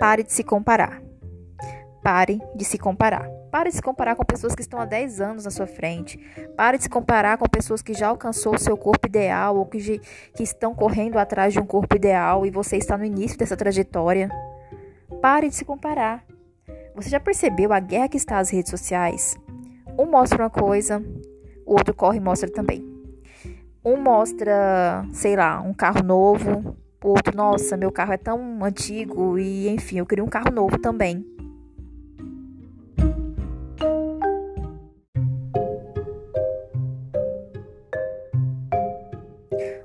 Pare de se comparar. Pare de se comparar. Pare de se comparar com pessoas que estão há 10 anos na sua frente. Pare de se comparar com pessoas que já alcançou o seu corpo ideal ou que, que estão correndo atrás de um corpo ideal e você está no início dessa trajetória. Pare de se comparar. Você já percebeu a guerra que está as redes sociais? Um mostra uma coisa, o outro corre e mostra também. Um mostra, sei lá, um carro novo, o outro, nossa, meu carro é tão antigo e enfim, eu queria um carro novo também.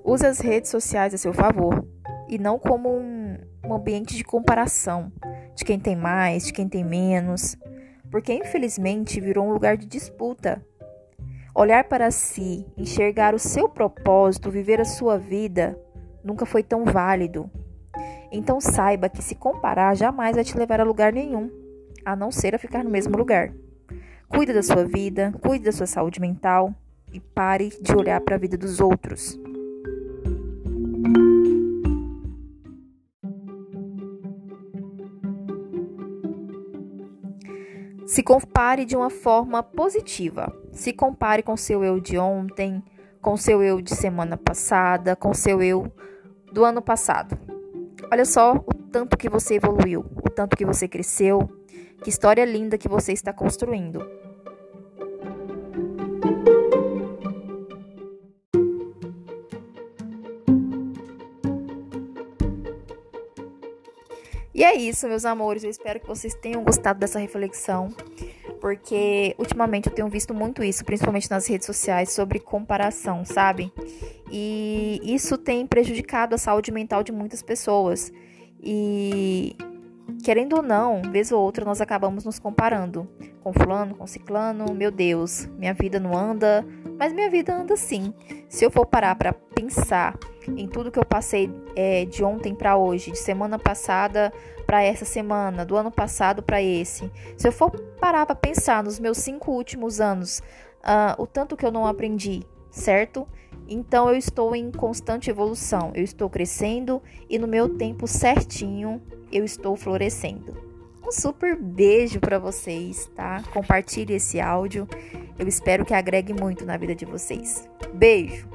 Use as redes sociais a seu favor e não como um, um ambiente de comparação de quem tem mais, de quem tem menos, porque infelizmente virou um lugar de disputa. Olhar para si, enxergar o seu propósito, viver a sua vida, nunca foi tão válido. Então saiba que se comparar jamais vai te levar a lugar nenhum, a não ser a ficar no mesmo lugar. Cuide da sua vida, cuide da sua saúde mental e pare de olhar para a vida dos outros. Se compare de uma forma positiva. Se compare com seu eu de ontem, com seu eu de semana passada, com seu eu do ano passado. Olha só o tanto que você evoluiu, o tanto que você cresceu, que história linda que você está construindo. E é isso, meus amores. Eu espero que vocês tenham gostado dessa reflexão, porque ultimamente eu tenho visto muito isso, principalmente nas redes sociais, sobre comparação, sabe? E isso tem prejudicado a saúde mental de muitas pessoas. E querendo ou não, vez ou outra nós acabamos nos comparando com fulano, com ciclano. Meu Deus, minha vida não anda, mas minha vida anda sim. Se eu for parar para pensar em tudo que eu passei é, de ontem para hoje, de semana passada para essa semana, do ano passado para esse, se eu for parar para pensar nos meus cinco últimos anos, uh, o tanto que eu não aprendi, certo? Então eu estou em constante evolução, eu estou crescendo e no meu tempo certinho eu estou florescendo. Um super beijo para vocês, tá? Compartilhe esse áudio. Eu espero que agregue muito na vida de vocês. Beijo.